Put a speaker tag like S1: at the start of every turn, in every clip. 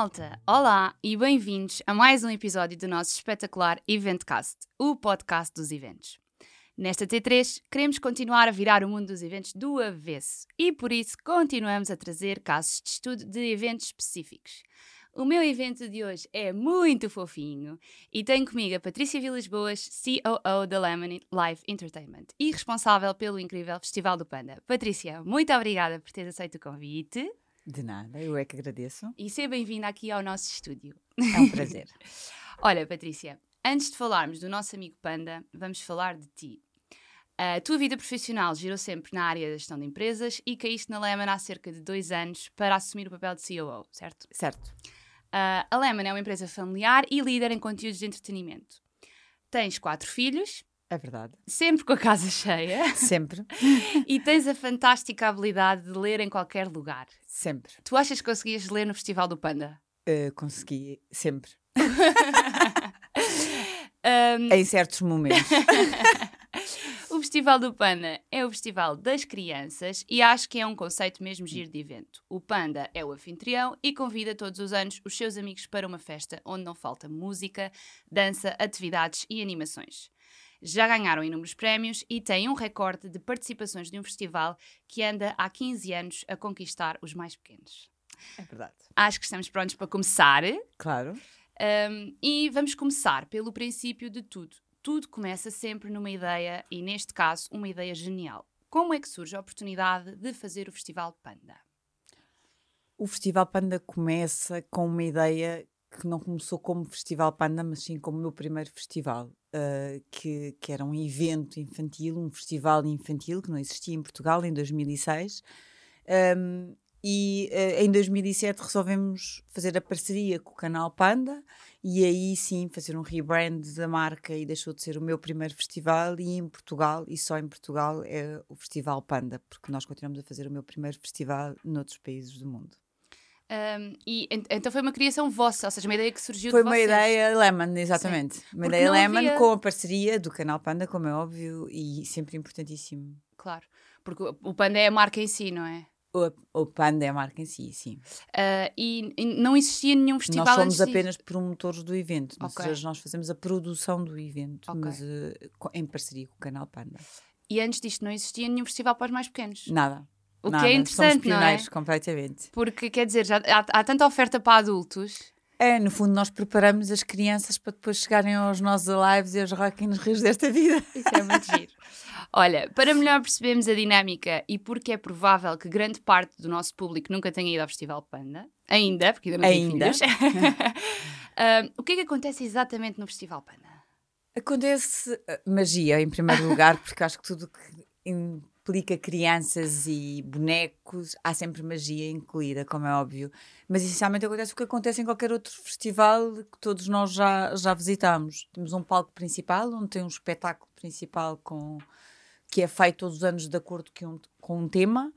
S1: malta! Olá e bem-vindos a mais um episódio do nosso espetacular Eventcast, o podcast dos eventos. Nesta T3, queremos continuar a virar o mundo dos eventos do avesso e por isso continuamos a trazer casos de estudo de eventos específicos. O meu evento de hoje é muito fofinho e tenho comigo a Patrícia Vilas Boas, COO da Lemon Live Entertainment e responsável pelo incrível Festival do Panda. Patrícia, muito obrigada por ter aceito o convite.
S2: De nada, eu é que agradeço.
S1: E seja bem-vinda aqui ao nosso estúdio.
S2: É um prazer.
S1: Olha, Patrícia, antes de falarmos do nosso amigo Panda, vamos falar de ti. A tua vida profissional girou sempre na área da gestão de empresas e caíste na Lemon há cerca de dois anos para assumir o papel de COO, certo?
S2: Certo.
S1: Uh, a Lemon é uma empresa familiar e líder em conteúdos de entretenimento. Tens quatro filhos.
S2: É verdade.
S1: Sempre com a casa cheia.
S2: Sempre.
S1: e tens a fantástica habilidade de ler em qualquer lugar.
S2: Sempre.
S1: Tu achas que conseguias ler no Festival do Panda?
S2: Uh, consegui, sempre.
S1: um...
S2: Em certos momentos.
S1: O Festival do Panda é o festival das crianças e acho que é um conceito mesmo giro de evento. O Panda é o anfitrião e convida todos os anos os seus amigos para uma festa onde não falta música, dança, atividades e animações. Já ganharam inúmeros prémios e têm um recorde de participações de um festival que anda há 15 anos a conquistar os mais pequenos.
S2: É verdade.
S1: Acho que estamos prontos para começar.
S2: Claro.
S1: Um, e vamos começar pelo princípio de tudo tudo começa sempre numa ideia, e neste caso, uma ideia genial. Como é que surge a oportunidade de fazer o Festival Panda?
S2: O Festival Panda começa com uma ideia que não começou como Festival Panda, mas sim como o meu primeiro festival, uh, que, que era um evento infantil, um festival infantil que não existia em Portugal em 2006. Um, e uh, em 2007 resolvemos fazer a parceria com o canal Panda e aí sim fazer um rebrand da marca e deixou de ser o meu primeiro festival e em Portugal, e só em Portugal, é o Festival Panda, porque nós continuamos a fazer o meu primeiro festival noutros países do mundo.
S1: Um, e então foi uma criação vossa, ou seja, uma ideia que surgiu
S2: Foi
S1: de
S2: uma
S1: vocês.
S2: ideia Lemon, exatamente.
S1: Sim.
S2: Uma
S1: Porque
S2: ideia Lemon
S1: havia-
S2: com a parceria do canal Panda, como é óbvio, e sempre importantíssimo.
S1: Claro, porque o Panda é a marca em si, não é?
S2: O, o Panda é a marca em si, sim.
S1: Ah, e, e não existia nenhum festival
S2: nós somos apenas promotores do evento, ou
S1: Ok.
S2: seja, nós fazemos a produção do evento,
S1: Ok.
S2: mas co- em parceria com o canal Panda.
S1: E antes disto não existia nenhum festival para os mais pequenos.
S2: Nada.
S1: O que é interessante,
S2: Somos
S1: não é?
S2: pioneiros completamente.
S1: Porque, quer dizer, já há, há tanta oferta para adultos.
S2: É, no fundo, nós preparamos as crianças para depois chegarem aos nossos lives e aos Rock nos Rios desta vida.
S1: Isso é muito giro. Olha, para melhor percebermos a dinâmica e porque é provável que grande parte do nosso público nunca tenha ido ao Festival Panda, ainda, porque ainda não tem
S2: Ainda.
S1: filhos, ah, o que é que acontece exatamente no Festival Panda?
S2: Acontece eh, magia, em primeiro lugar, porque acho que tudo que implica crianças e bonecos, há sempre magia incluída, como é óbvio. Mas essencialmente acontece o que acontece em qualquer outro festival que todos nós já, já visitamos. Temos um palco principal, onde tem um espetáculo principal com, que é feito todos os anos de acordo com um, com um tema.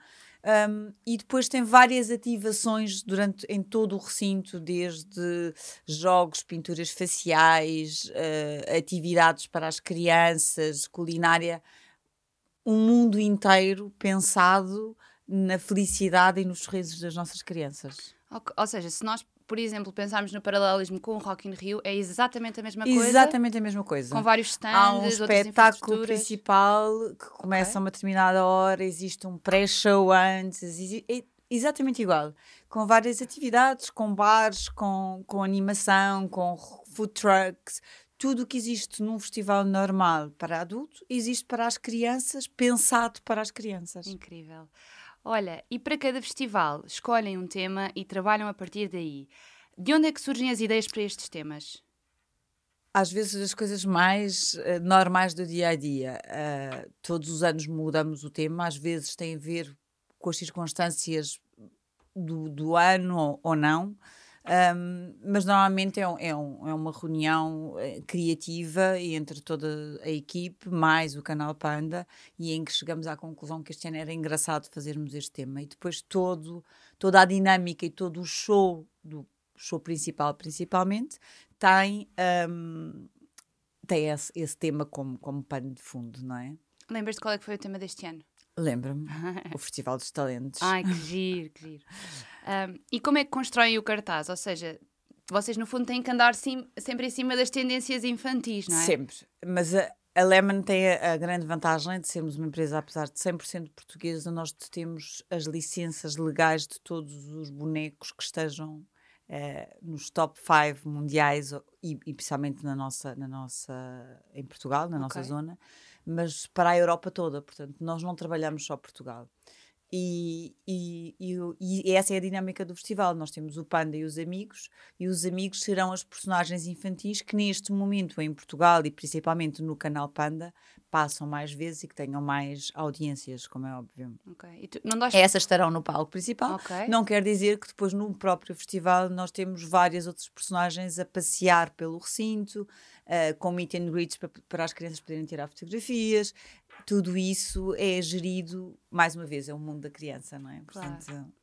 S2: Um, e depois tem várias ativações durante em todo o recinto, desde jogos, pinturas faciais, eh, atividades para as crianças, culinária, um mundo inteiro pensado na felicidade e nos sorrisos das nossas crianças.
S1: Ok, Ou seja, se nós, por exemplo, pensarmos no paralelismo com o Rock in Rio, é exatamente a mesma coisa?
S2: Exatamente a mesma coisa.
S1: Com vários stands,
S2: Há um espetáculo principal que começa a uma determinada hora, existe um pré-show antes, é exatamente igual, com várias atividades, com bares, com, com animação, com food trucks, tudo o que existe num festival normal para adultos existe para as crianças, pensado para as crianças.
S1: Incrível. Olha, e para cada festival, escolhem um tema e trabalham a partir daí. De onde é que surgem as ideias para estes temas?
S2: às vezes as coisas mais eh, normais do dia a dia. eh, todos os anos mudamos o tema, às vezes tem a ver com as circunstâncias do, do ano ou, ou não. Ahm, mas normalmente é, um- é um- é uma reunião eh, criativa entre toda a equipe, mais o canal Panda, e em que chegamos à conclusão que este ano era engraçado fazermos este tema. E depois todo, toda a dinâmica e todo o show, do show principal principalmente, tem, tem esse, esse tema como, como pano de fundo, não é?
S1: Lembras-te qual é que foi o tema deste ano?
S2: Lembra-me, o Festival dos Talentos.
S1: Ai, que giro, que giro. Um, e como é que constroem o cartaz? Ou seja, vocês no fundo têm que andar sim, sempre em cima das tendências infantis, não é?
S2: Sempre. Mas a, a Lemon tem a, a, grande vantagem de sermos uma empresa, apesar de 100% portuguesa, nós temos as licenças legais de todos os bonecos que estejam uh, nos top 5 mundiais e, e principalmente na nossa, na nossa, em Portugal, na okay. nossa zona, mas para a Europa toda. Portanto, nós não trabalhamos só Portugal. E, e, e, e, essa é a dinâmica do festival. Nós temos o Panda e os amigos, e os amigos serão as personagens infantis que, neste momento, em Portugal e principalmente no canal Panda, passam mais vezes e que tenham mais audiências, como é óbvio.
S1: Okay. Tu, não dás...
S2: Essas estarão no palco principal. Okay. Não quer dizer que depois, no próprio festival, nós temos várias outras personagens a passear pelo recinto, uh, com meet and greets para, para as crianças poderem tirar fotografias tudo isso é gerido, mais uma vez, é o mundo da criança, não é?
S1: Claro. Portanto,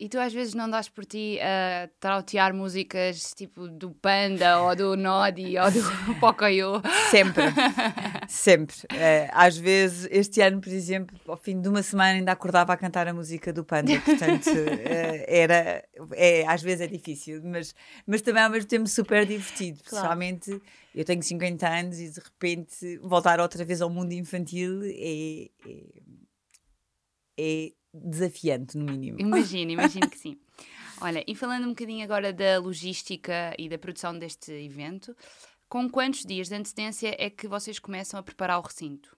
S1: e tu às vezes não dás por ti a trautear músicas tipo do Panda ou do Nodi ou do Pocoyo?
S2: Sempre, sempre. Uh, às vezes, este ano, por exemplo, ao fim de uma semana ainda acordava a cantar a música do Panda, portanto uh, era, é, às vezes é difícil, mas, mas também ao mesmo tempo super divertido, claro. principalmente eu tenho 50 anos e de repente voltar outra vez ao mundo infantil é, é, é desafiante, no mínimo.
S1: Imagino, imagino que sim. Olha, e falando um bocadinho agora da logística e da produção deste evento, com quantos dias de antecedência é que vocês começam a preparar o recinto?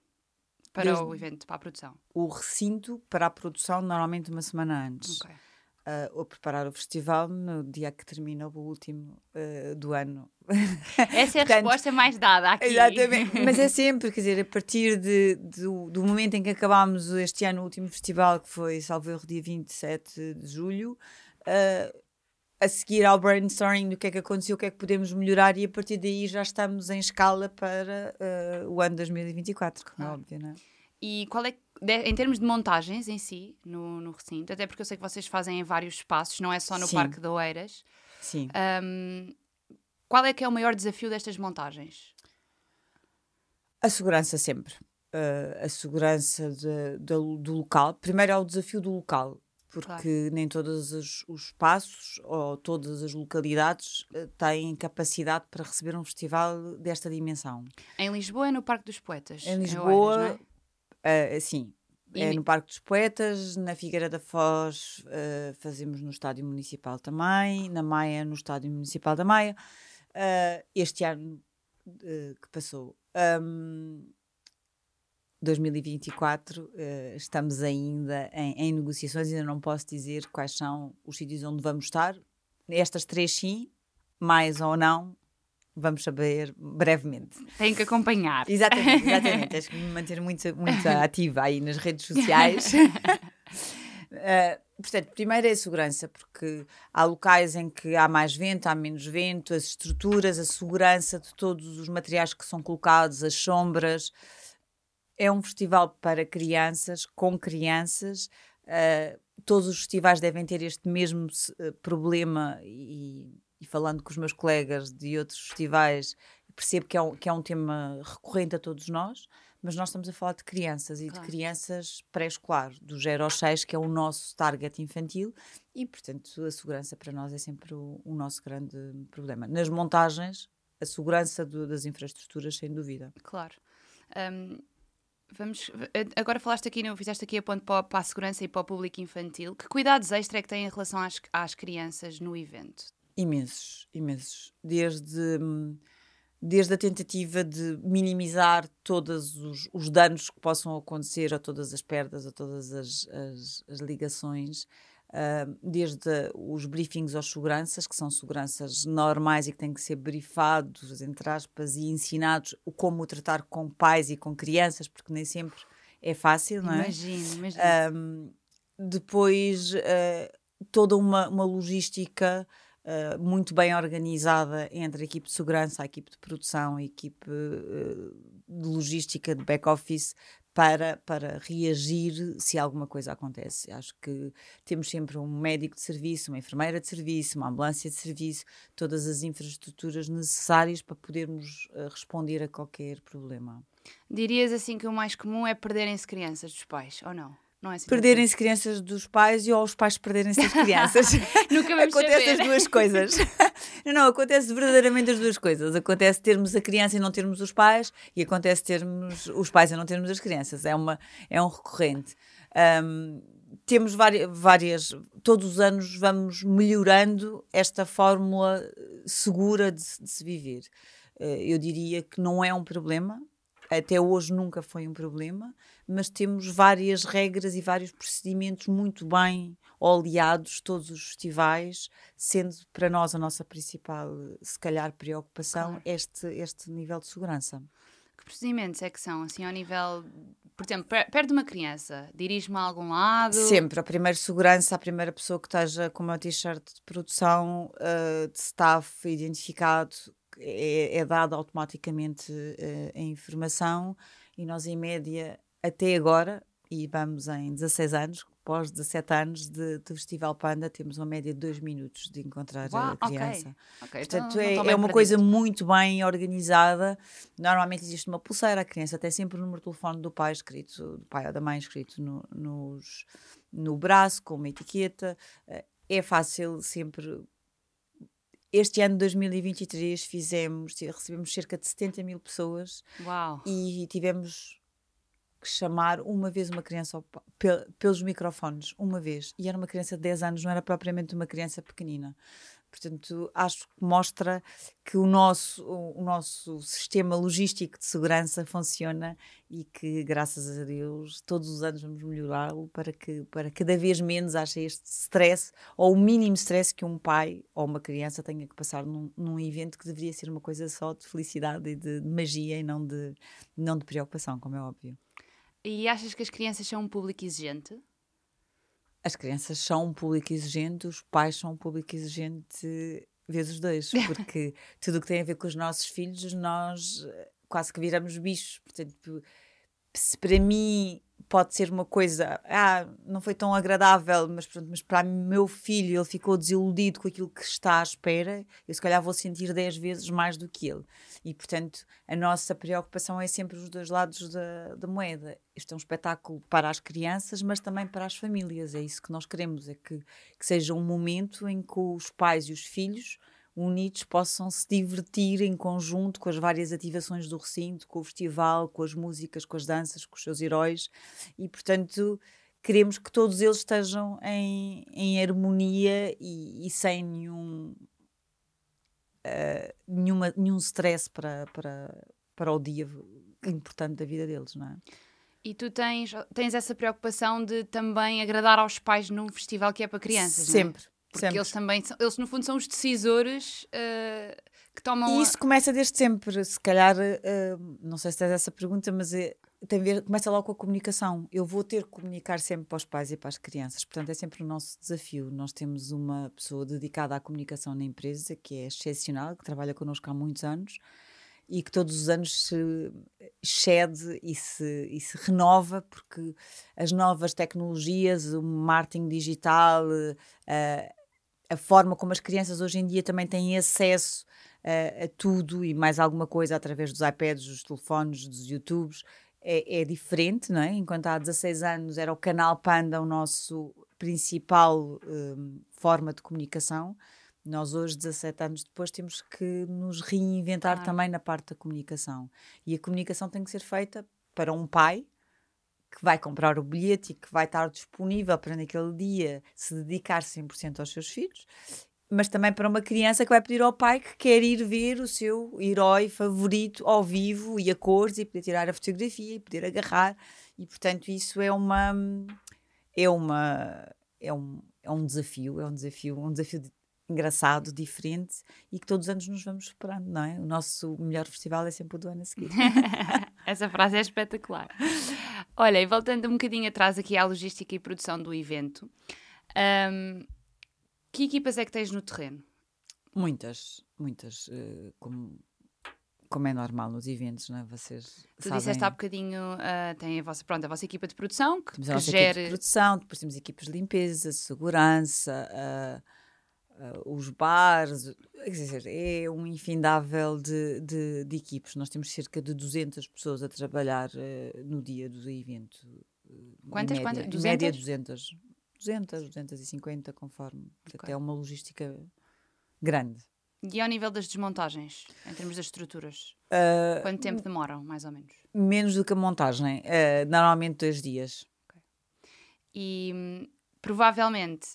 S1: Para Desde o evento, para a produção?
S2: O recinto para a produção, normalmente uma semana antes. Okay uh, a preparar o festival no dia que termina o último uh, do ano.
S1: Essa é a Portanto, resposta mais dada aqui.
S2: Exatamente, mas é sempre, quer dizer, a partir de, de, do momento em que acabámos este ano o último festival, que foi, salvo erro, dia 27 de julho, uh, a seguir ao brainstorming do que é que aconteceu, o que é que podemos melhorar e a partir daí já estamos em escala para uh, o ano 2024, como é claro. é óbvio, não é?
S1: E qual é, em termos de montagens em si, no, no, recinto, até porque eu sei que vocês fazem em vários espaços, não é só no Sim. Parque de Oeiras.
S2: Sim.
S1: Um, qual é que é o maior desafio destas montagens?
S2: A segurança sempre. Uh, a segurança de, de, do local. Primeiro é o desafio do local, porque claro. nem todos os, os, espaços ou todas as localidades uh, têm capacidade para receber um festival desta dimensão.
S1: Em Lisboa é no Parque dos Poetas.
S2: Em Lisboa, Uh, sim, é no Parque dos Poetas, na Figueira da Foz uh, fazemos no Estádio Municipal também, na Maia no Estádio Municipal da Maia. Uh, este ano uh, que passou, um, 2024, estamos ainda em, em, negociações, ainda não posso dizer quais são os sítios onde vamos estar. Estas três sim, mais ou não, vamos saber brevemente.
S1: Tem que acompanhar.
S2: Exatamente, exatamente. Tens que me manter muito, muito ativa aí nas redes sociais. Uh, portanto, primeiro é a segurança, porque há locais em que há mais vento, há menos vento, as estruturas, a segurança de todos os materiais que são colocados, as sombras. É um festival para crianças, com crianças. Uh, todos os festivais devem ter este mesmo uh, problema e e falando com os meus colegas de outros festivais, percebo que é um, que é um tema recorrente a todos nós, mas nós estamos a falar de crianças e claro. de crianças pré-escolar, do 0 aos 6, que é o nosso target infantil, e portanto a segurança para nós é sempre o, o nosso grande problema. Nas montagens, a segurança do, das infraestruturas, sem dúvida.
S1: Claro. Um, vamos, agora falaste aqui, não, fizeste aqui a ponto para, para, a segurança e para o público infantil. Que cuidados extra é que têm em relação às, às crianças no evento?
S2: Imensos, imensos. Desde, desde a tentativa de minimizar todos os, os danos que possam acontecer, a todas as perdas, a todas as, as, as ligações, uh, desde os briefings aos seguranças, que são seguranças normais e que têm que ser brifados, entre aspas, e ensinados o como tratar com pais e com crianças, porque nem sempre é fácil, não é?
S1: Imagino, imagino.
S2: Um, depois, uh, toda uma, uma logística uh, muito bem organizada entre a equipe de segurança, a equipe de produção, a equipe uh, de logística, de back-office, para, para reagir se alguma coisa acontece. Acho que temos sempre um médico de serviço, uma enfermeira de serviço, uma ambulância de serviço, todas as infraestruturas necessárias para podermos uh, responder a qualquer problema.
S1: Dirias assim que o mais comum é perderem-se crianças dos pais, ou não? Não é assim
S2: perderem-se crianças dos pais e ou os pais perderem-se das crianças.
S1: Nunca vamos
S2: acontece
S1: saber.
S2: as duas coisas. não, não, acontece verdadeiramente as duas coisas. Acontece termos a criança e não termos os pais, e acontece termos os pais e não termos as crianças. É, uma, é um recorrente. Um, temos várias, várias, todos os anos vamos melhorando esta fórmula segura de, de se viver. Uh, eu diria que não é um problema, até hoje nunca foi um problema, mas temos várias regras e vários procedimentos muito bem oleados, todos os festivais, sendo para nós a nossa principal, se calhar, preocupação claro. este, este nível de segurança.
S1: Que procedimentos é que são, assim, ao nível, por exemplo, perto de uma criança, dirige-me a algum lado?
S2: Sempre, a primeira segurança, a primeira pessoa que esteja com uma t-shirt de produção, uh, de staff identificado, é, é dada automaticamente uh, a informação e nós, em média, até agora, e vamos em 16 anos, pós 17 anos de, de Festival Panda, temos uma média de 2 minutos de encontrar Uau, a criança.
S1: Okay. Okay,
S2: Portanto, então, é, é uma coisa muito bem organizada. Normalmente existe uma pulseira, a criança tem sempre o número de telefone do pai escrito, do pai ou da mãe escrito no, nos, no braço, com uma etiqueta. Eh, é fácil sempre este ano de 2023 fizemos, recebemos cerca de 70 mil pessoas
S1: Uau.
S2: e tivemos que chamar uma vez uma criança ao, pelos microfones, uma vez. E era uma criança de 10 anos, não era propriamente uma criança pequenina. Portanto, acho que mostra que o nosso, o, nosso sistema logístico de segurança funciona e que, graças a Deus, todos os anos vamos melhorá-lo para que para cada vez menos haja este stress ou o mínimo stress que um pai ou uma criança tenha que passar num, num evento que deveria ser uma coisa só de felicidade e de, de magia e não de, não de preocupação, como é óbvio.
S1: E achas que as crianças são um público exigente?
S2: As crianças são um público exigente, os pais são um público exigente vezes dois, porque tudo o que tem a ver com os nossos filhos, nós eh, quase que viramos bichos. Portanto, se para mim pode ser uma coisa, ah, não foi tão agradável, mas, pronto, mas para meu filho ele ficou desiludido com aquilo que está à espera, eu se calhar vou sentir 10 vezes mais do que ele. E, portanto, a nossa preocupação é sempre os dois lados da, da moeda. Isto é um espetáculo para as crianças, mas também para as famílias. É isso que nós queremos, é que, que seja um momento em que os pais e os filhos unidos possam se divertir em conjunto com as várias ativações do recinto, com o festival, com as músicas, com as danças, com os seus heróis e, portanto, queremos que todos eles estejam em, em harmonia e, e sem nenhum, uh, nenhuma, nenhum stress para, para, para o dia importante da vida deles, não é?
S1: E tu tens, tens essa preocupação de também agradar aos pais num festival que é para crianças,
S2: Sempre.
S1: Não é? Porque sempre. eles também, são, eles no fundo são os decisores uh, que tomam.
S2: E isso a... começa desde sempre, se calhar, uh, não sei se tens essa pergunta, mas é, tem a ver, começa logo com a comunicação. Eu vou ter que comunicar sempre para os pais e para as crianças, portanto é sempre o nosso desafio. Nós temos uma pessoa dedicada à comunicação na empresa que é excepcional, que trabalha connosco há muitos anos e que todos os anos se excede e se, e se renova, porque as novas tecnologias, o marketing digital, uh, a forma como as crianças hoje em dia também têm acesso uh, a tudo e mais alguma coisa através dos iPads, dos telefones, dos YouTubes, é, é, diferente, não é? Enquanto há 16 anos era o canal Panda o nosso principal um, forma de comunicação, nós hoje, 17 anos depois, temos que nos reinventar ah. também na parte da comunicação. E a comunicação tem que ser feita para um pai que vai comprar o bilhete e que vai estar disponível para naquele dia se dedicar 100% aos seus filhos, mas também para uma criança que vai pedir ao pai que quer ir ver o seu herói favorito ao vivo e a cores e poder tirar a fotografia e poder agarrar. E portanto, isso é uma. É uma. É um, é um desafio, é um desafio, um desafio de, engraçado, diferente e que todos os anos nos vamos superando, não é? O nosso melhor festival é sempre o do ano a seguir.
S1: Essa frase é espetacular. Olha, e voltando um bocadinho atrás aqui à logística e produção do evento, um, que equipas é que tens no terreno?
S2: Muitas, muitas. Uh, como, como é normal nos eventos, não é? Vocês
S1: tu sabem... disseste há bocadinho, uh, tem a vossa, pronto, a vossa equipa de produção que,
S2: temos
S1: a
S2: nossa
S1: gere...
S2: equipa de produção, depois temos equipas de limpeza, segurança, uh, uh, os bares, quer dizer, é um infindável de, de, de, equipes. Nós temos cerca de 200 pessoas a trabalhar uh, no dia do evento.
S1: Quantas,
S2: em média,
S1: quantas?
S2: Em
S1: 200?
S2: média 200. 200, 250, conforme. Portanto,
S1: Ok.
S2: é uma logística grande.
S1: E ao nível das desmontagens, em termos das estruturas?
S2: Ah,
S1: Quanto tempo demoram, mais ou menos?
S2: menos do que a montagem, normalmente dois dias.
S1: E hum, provavelmente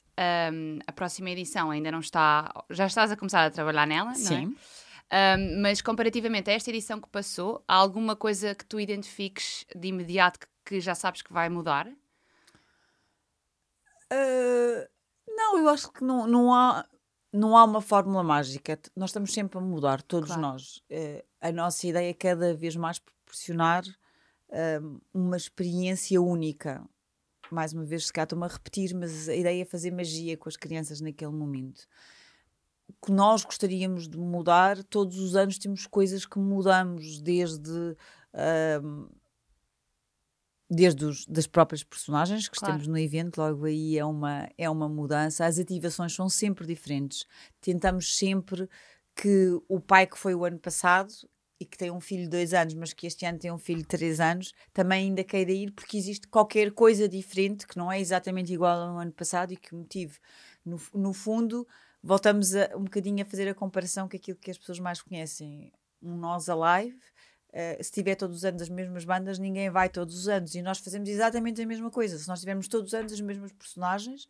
S1: hum, a próxima edição ainda não está. Já estás a começar a trabalhar nela, não é?
S2: Sim.
S1: Hum, mas comparativamente a esta edição que passou, há alguma coisa que tu identifiques de imediato que, que já sabes que vai mudar?
S2: Ah, não, eu acho que não, não, há, não há uma fórmula mágica. Nós estamos sempre a mudar, todos
S1: Claro.
S2: nós. Ah, a nossa ideia é cada vez mais proporcionar ah, uma experiência única. Mais uma vez, se calhar estou-me a repetir, mas a ideia é fazer magia com as crianças naquele momento. Que nós gostaríamos de mudar, todos os anos temos coisas que mudamos, desde. ah, desde os, das próprias personagens que
S1: Claro.
S2: estamos no evento, logo aí é uma, é uma mudança. As ativações são sempre diferentes. Tentamos sempre que o pai que foi o ano passado e que tem um filho de dois anos, mas que este ano tem um filho de três anos, também ainda queira ir porque existe qualquer coisa diferente que não é exatamente igual ao ano passado e que motive. No, no fundo, voltamos a, um bocadinho a fazer a comparação com aquilo que as pessoas mais conhecem. Um Nós Alive, Uh, se tiver todos os anos as mesmas bandas, ninguém vai todos os anos. E nós fazemos exatamente a mesma coisa. Se nós tivermos todos os anos as mesmas personagens,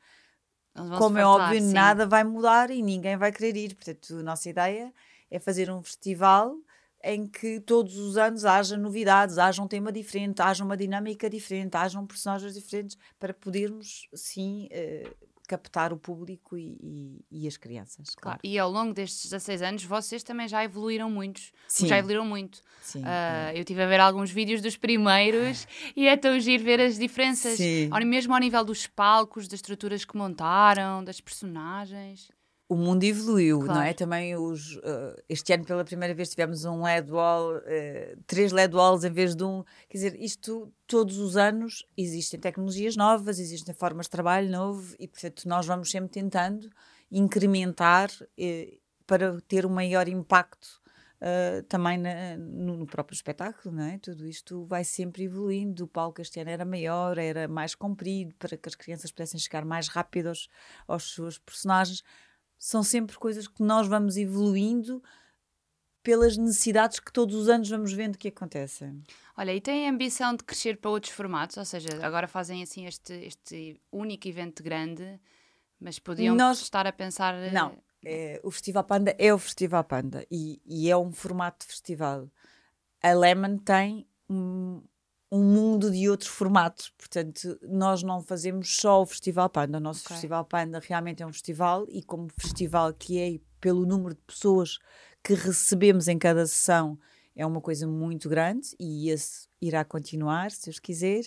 S2: como é óbvio,
S1: sim.
S2: nada vai mudar e ninguém vai querer ir. Portanto, a nossa ideia é fazer um festival em que todos os anos haja novidades, haja um tema diferente, haja uma dinâmica diferente, hajam personagens diferentes para podermos, sim, eh, captar o público e, e- e as crianças.
S1: Claro.
S2: Claro.
S1: E ao longo destes 16 anos, vocês também já evoluíram muitos.
S2: Sim.
S1: Já evoluíram muito.
S2: Sim,
S1: Ah, eu estive a ver alguns vídeos dos primeiros e é tão giro ver as diferenças.
S2: Sim.
S1: Ao- Mesmo ao nível dos palcos, das estruturas que montaram, das personagens.
S2: O mundo evoluiu, não
S1: Claro.
S2: é? Também os, eh, este ano pela primeira vez tivemos um LED wall, eh, três LED walls em vez de um. Quer dizer, isto todos os anos existem tecnologias novas, existem formas de trabalho novo e portanto nós vamos sempre tentando incrementar eh, para ter um maior impacto. eh, também na- no, no próprio espetáculo, não é? Tudo isto vai sempre evoluindo. O palco este ano era maior, era mais comprido, para que as crianças pudessem chegar mais rápido aos, aos seus personagens são sempre coisas que nós vamos evoluindo pelas necessidades que todos os anos vamos vendo que acontecem.
S1: Olha, e têm a ambição de crescer para outros formatos? Ou seja, agora fazem assim este, este único evento grande, mas podiam
S2: Nós-
S1: estar a pensar. eh,
S2: Não, é, o Festival Panda é o Festival Panda e, e é um formato de festival. A Lemon tem um, um mundo de outros formatos, portanto, nós não fazemos só o Festival Panda. O nosso
S1: Ok.
S2: Festival Panda realmente é um festival e, como festival que é, pelo número de pessoas que recebemos em cada sessão, é uma coisa muito grande e esse irá continuar, se Deus quiser.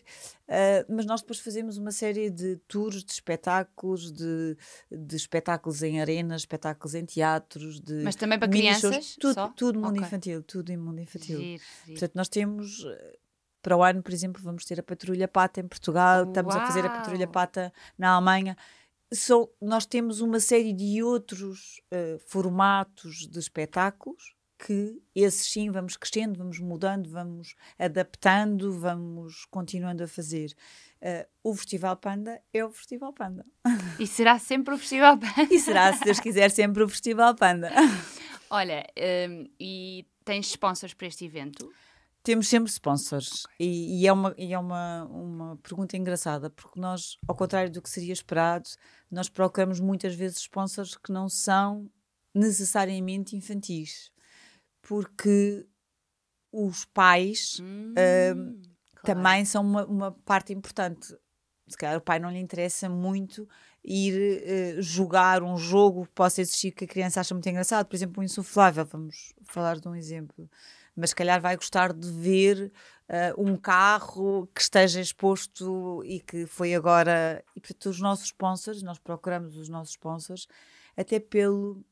S2: Uh, mas nós depois fazemos uma série de tours, de espetáculos, de, de espetáculos em arenas, espetáculos em teatros, de
S1: Mas também para crianças?
S2: tudo, tudo mundo
S1: Ok.
S2: infantil, tudo em mundo infantil.
S1: Giro, giro.
S2: Portanto, nós temos para o ano, por exemplo, vamos ter a Patrulha Pata em Portugal, estamos a fazer a Patrulha
S1: Uau!
S2: Pata na Alemanha. São- nós temos uma série de outros eh, formatos de espetáculos que esses sim vamos crescendo, vamos mudando, vamos adaptando, vamos continuando a fazer. Eh, o Festival Panda é o Festival Panda.
S1: E será sempre o Festival Panda?
S2: E será, se Deus quiser, sempre o Festival Panda.
S1: Olha, hum, e tens sponsors para este evento?
S2: Temos sempre sponsors e, e é, uma, e é uma, uma pergunta engraçada porque nós, ao contrário do que seria esperado, nós procuramos muitas vezes sponsors que não são necessariamente infantis porque os pais
S1: Hum, claro.
S2: também são uma, uma parte importante. Se calhar o pai não lhe interessa muito ir eh, jogar um jogo que possa existir que a criança acha muito engraçado. Por exemplo, um insuflável, vamos falar de um exemplo. Mas se calhar vai gostar de ver eh, um carro que esteja exposto e que foi agora. E portanto, os nossos sponsors, nós procuramos os nossos sponsors, até pelo.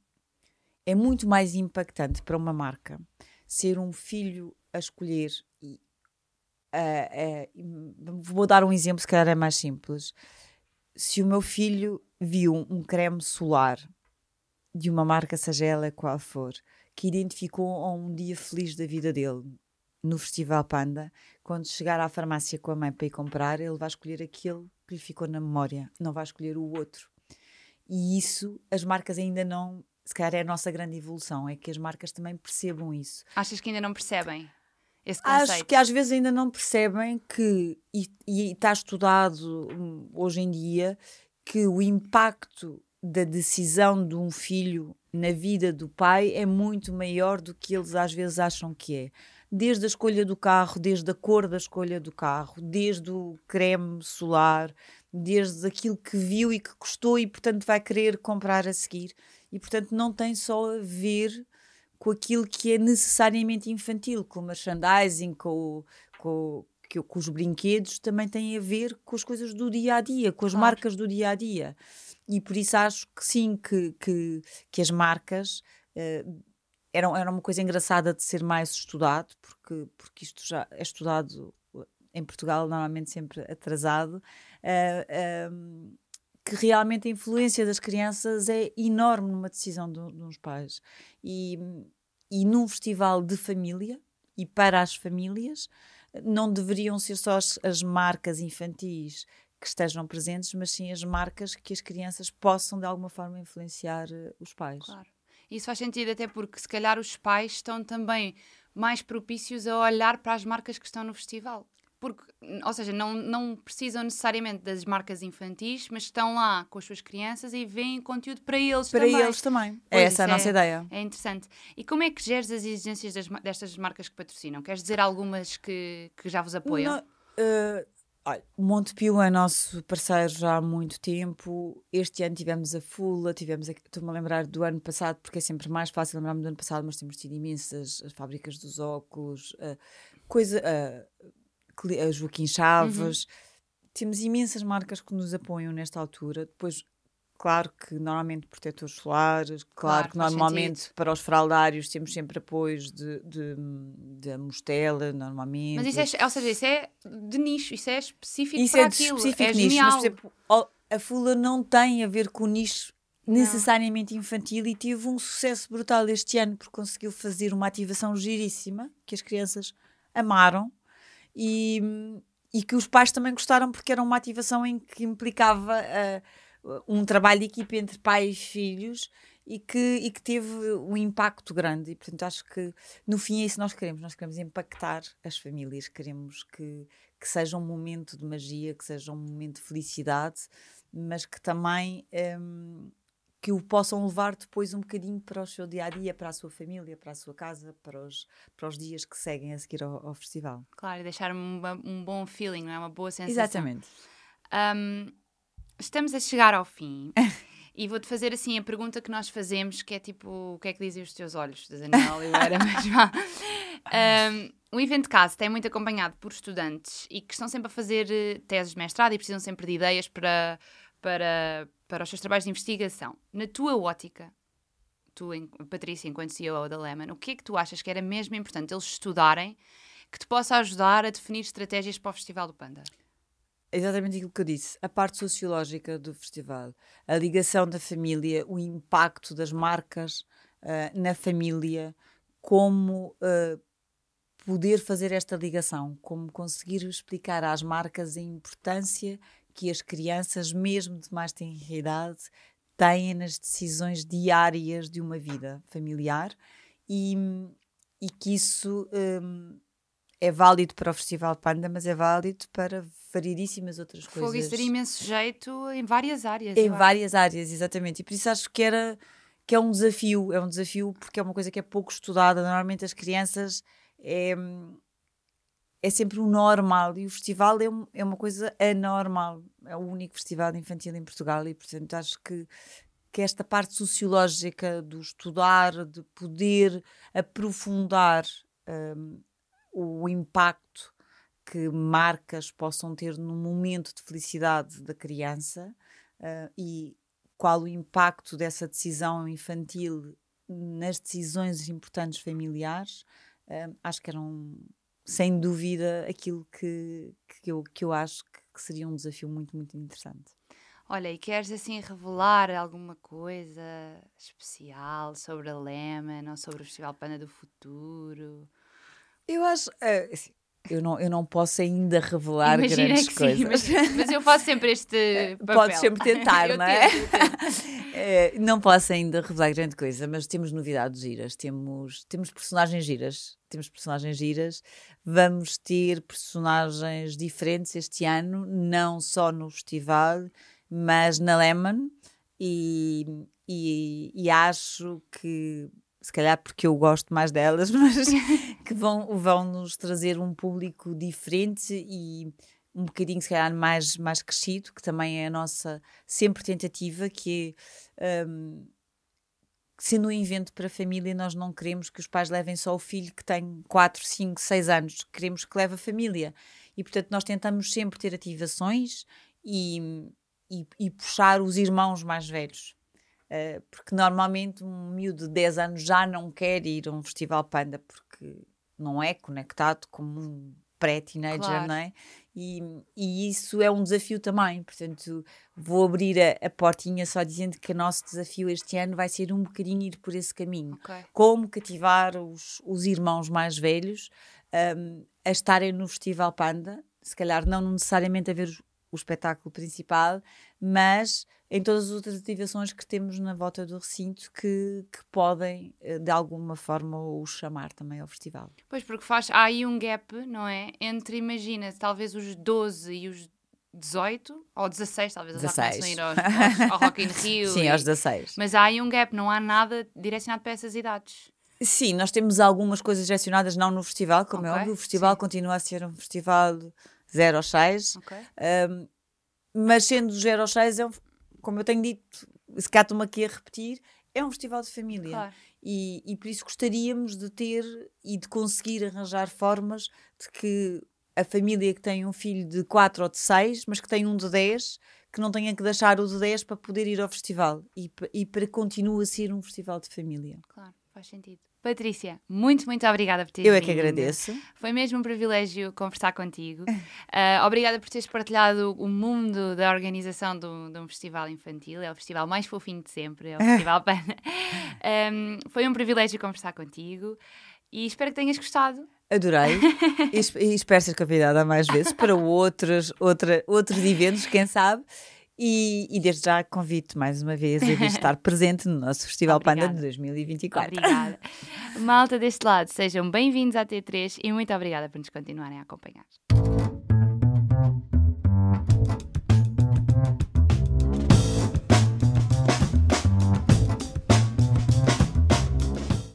S2: É muito mais impactante para uma marca ser um filho a escolher ah, ah, vou dar um exemplo, se calhar é mais simples. Se o meu filho viu um creme solar de uma marca, seja ela qual for, que identificou a um dia feliz da vida dele, no Festival Panda, quando chegar à farmácia com a mãe para ir comprar, ele vai escolher aquele que lhe ficou na memória, não vai escolher o outro. E isso, as marcas ainda não. Se calhar é a nossa grande evolução, é que as marcas também percebam isso.
S1: Achas que ainda não percebem esse conceito?
S2: Acho que às vezes ainda não percebem que, e, e está estudado hum, hoje em dia, que o impacto da decisão de um filho na vida do pai é muito maior do que eles às vezes acham que é. Desde a escolha do carro, desde a cor da escolha do carro, desde o creme solar, desde aquilo que viu e que gostou e, portanto, vai querer comprar a seguir. E, portanto, não tem só a ver com aquilo que é necessariamente infantil, com o merchandising, com, com, com os brinquedos, também tem a ver com as coisas do dia a dia, com as claro. marcas do dia a dia. E por isso acho que sim, que, que, que as marcas. Uh, era, era uma coisa engraçada de ser mais estudado, porque, porque isto já é estudado em Portugal, normalmente sempre atrasado, uh, que realmente a influência das crianças é enorme numa decisão de, de uns pais. E, e num festival de família e para as famílias, não deveriam ser só as, as marcas infantis que estejam presentes, mas sim as marcas que as crianças possam de alguma forma influenciar uh, os pais.
S1: Claro. Isso faz sentido até porque se calhar os pais estão também mais propícios a olhar para as marcas que estão no festival. Porque, ou seja, não, não precisam necessariamente das marcas infantis, mas estão lá com as suas crianças e veem conteúdo para eles
S2: para
S1: também.
S2: Para eles também. Pois, Essa é a nossa
S1: é,
S2: ideia.
S1: É interessante. E como é que geres as exigências das, destas marcas que patrocinam? Queres dizer algumas que, que já vos apoiam?
S2: Não, uh, olha, Montepio é nosso parceiro já há muito tempo. Este ano tivemos a Fula, tivemos estou-me a lembrar do ano passado, porque é sempre mais fácil lembrar-me do ano passado, mas temos tido imensas as fábricas dos óculos, uh, coisa. Uh, a Joaquim Chaves. Uhum. Temos imensas marcas que nos apoiam nesta altura. Depois, claro que normalmente protetores solares, claro, claro que normalmente sentido. para os fraldários temos sempre apoios de, de, de Amostela, normalmente.
S1: Mas isso é, ou seja, isso é de nicho, isso é específico isso para é aquilo. Específico é nicho, genial. Mas, por exemplo,
S2: a Fula não tem a ver com o nicho necessariamente infantil e teve um sucesso brutal este ano porque conseguiu fazer uma ativação giríssima que as crianças amaram e, e que os pais também gostaram porque era uma ativação em que implicava uh, um trabalho de equipe entre pais e filhos e que, e que teve um impacto grande. E, portanto, acho que no fim é isso que nós queremos. Nós queremos impactar as famílias, queremos que, que seja um momento de magia, que seja um momento de felicidade, mas que também um, que o possam levar depois um bocadinho para o seu dia a dia, para a sua família, para a sua casa, para os, para os dias que seguem a seguir ao, ao festival.
S1: Claro, e deixar um, um, bom feeling, não é? Uma boa sensação.
S2: Exatamente.
S1: Um, estamos a chegar ao fim. e vou-te fazer assim a pergunta que nós fazemos, que é tipo, o que é que dizem os teus olhos, da Daniela Oliveira, mas vá. Um, o Evento Casa tem muito acompanhado por estudantes e que estão sempre a fazer eh, teses de mestrado e precisam sempre de ideias para, para, para os seus trabalhos de investigação, na tua ótica, tu, Patrícia, enquanto CEO da Lemon, o que é que tu achas que era mesmo importante eles estudarem que te possa ajudar a definir estratégias para o Festival do Panda?
S2: Exatamente aquilo que eu disse, a parte sociológica do festival, a ligação da família, o impacto das marcas uh, na família, como uh, poder fazer esta ligação, como conseguir explicar às marcas a importância que as crianças, mesmo de mais tenra idade, têm nas decisões diárias de uma vida familiar e, e que isso um, é válido para o Festival Panda, mas é válido para variedíssimas outras Fogo, coisas.
S1: Fogo, isso imenso jeito em várias áreas.
S2: Em várias acho. áreas, exatamente. E por isso acho que era que é um desafio, é um desafio porque é uma coisa que é pouco estudada. Normalmente as crianças é, é sempre o normal e o festival é, um, é uma coisa anormal. É o único festival infantil em Portugal e, portanto, acho que, que esta parte sociológica do estudar, de poder aprofundar um, o impacto que marcas possam ter no momento de felicidade da criança uh, e qual o impacto dessa decisão infantil nas decisões importantes familiares, uh, acho que era um, sem dúvida, aquilo que, que, eu, que eu acho que seria um desafio muito, muito interessante.
S1: Olha, e queres assim revelar alguma coisa especial sobre a Lehman ou sobre o Festival Pana do Futuro?
S2: Eu acho. Uh, assim, eu não, eu não posso ainda revelar
S1: Imagina
S2: grandes
S1: que
S2: coisas.
S1: sim, mas, mas eu faço sempre este papel.
S2: Podes sempre tentar, não é?
S1: tento, eu tento.
S2: É, não posso ainda revelar grande coisa, mas temos novidades giras, temos, temos personagens giras, temos personagens giras, vamos ter personagens diferentes este ano, não só no festival, mas na Lemon, e, e, e acho que se calhar porque eu gosto mais delas, mas que vão, vão nos trazer um público diferente e um bocadinho, se calhar, mais, mais crescido, que também é a nossa sempre tentativa, que é, um, sendo um evento para a família, nós não queremos que os pais levem só o filho que tem 4, 5, 6 anos, queremos que leve a família. E, portanto, nós tentamos sempre ter ativações e, e, e puxar os irmãos mais velhos. Uh, porque normalmente um miúdo de 10 anos já não quer ir a um festival panda porque não é conectado como um pré-teenager,
S1: Claro.
S2: não é? E, e isso é um desafio também. Portanto, vou abrir a, a portinha só dizendo que o nosso desafio este ano vai ser um bocadinho ir por esse caminho.
S1: Ok.
S2: Como cativar os, os irmãos mais velhos um, a estarem no Festival Panda, se calhar não necessariamente a ver o, espetáculo principal, mas em todas as outras ativações que temos na volta do recinto que, que podem, eh, de alguma forma, o chamar também ao festival.
S1: Pois, porque faz, há aí um gap, não é? Entre, imagina, talvez os 12 e os 18, ou 16, talvez eles já
S2: 16.
S1: começam a ir aos, aos, ao Rock in Rio.
S2: Sim,
S1: e-
S2: aos 16.
S1: Mas há aí um gap, não há nada direcionado para essas idades.
S2: Sim, nós temos algumas coisas direcionadas não no festival, como é
S1: Ok,
S2: óbvio. O festival
S1: sim.
S2: continua a ser um festival 0 aos 6.
S1: Ok?
S2: Um, mas sendo 0 aos 6, é um, como eu tenho dito, se cá estou-me aqui a repetir, é um festival de família.
S1: Claro.
S2: E, e por isso gostaríamos de ter e de conseguir arranjar formas de que a família que tem um filho de 4 ou de 6, mas que tem um de 10, que não tenha que deixar o de 10 para poder ir ao festival e, e para que continue a ser um festival de família.
S1: Claro, faz sentido. Patrícia, muito, muito obrigada por teres
S2: Eu é que agradeço.
S1: Foi mesmo um privilégio conversar contigo. Ah, obrigada por teres partilhado o mundo da organização do- de um festival infantil. É o festival mais fofinho de sempre, é o Festival Pana. Ahm, foi um privilégio conversar contigo e espero que tenhas gostado.
S2: Adorei e, e espero ser convidada mais vezes para outros, outra, outros eventos, quem sabe. E, e desde já convido mais uma vez a estar presente no nosso Festival Panda de
S1: Obrigada.
S2: 2024.
S1: Obrigada. Malta deste lado, sejam bem-vindos à T3 e muito obrigada por nos continuarem a acompanhar.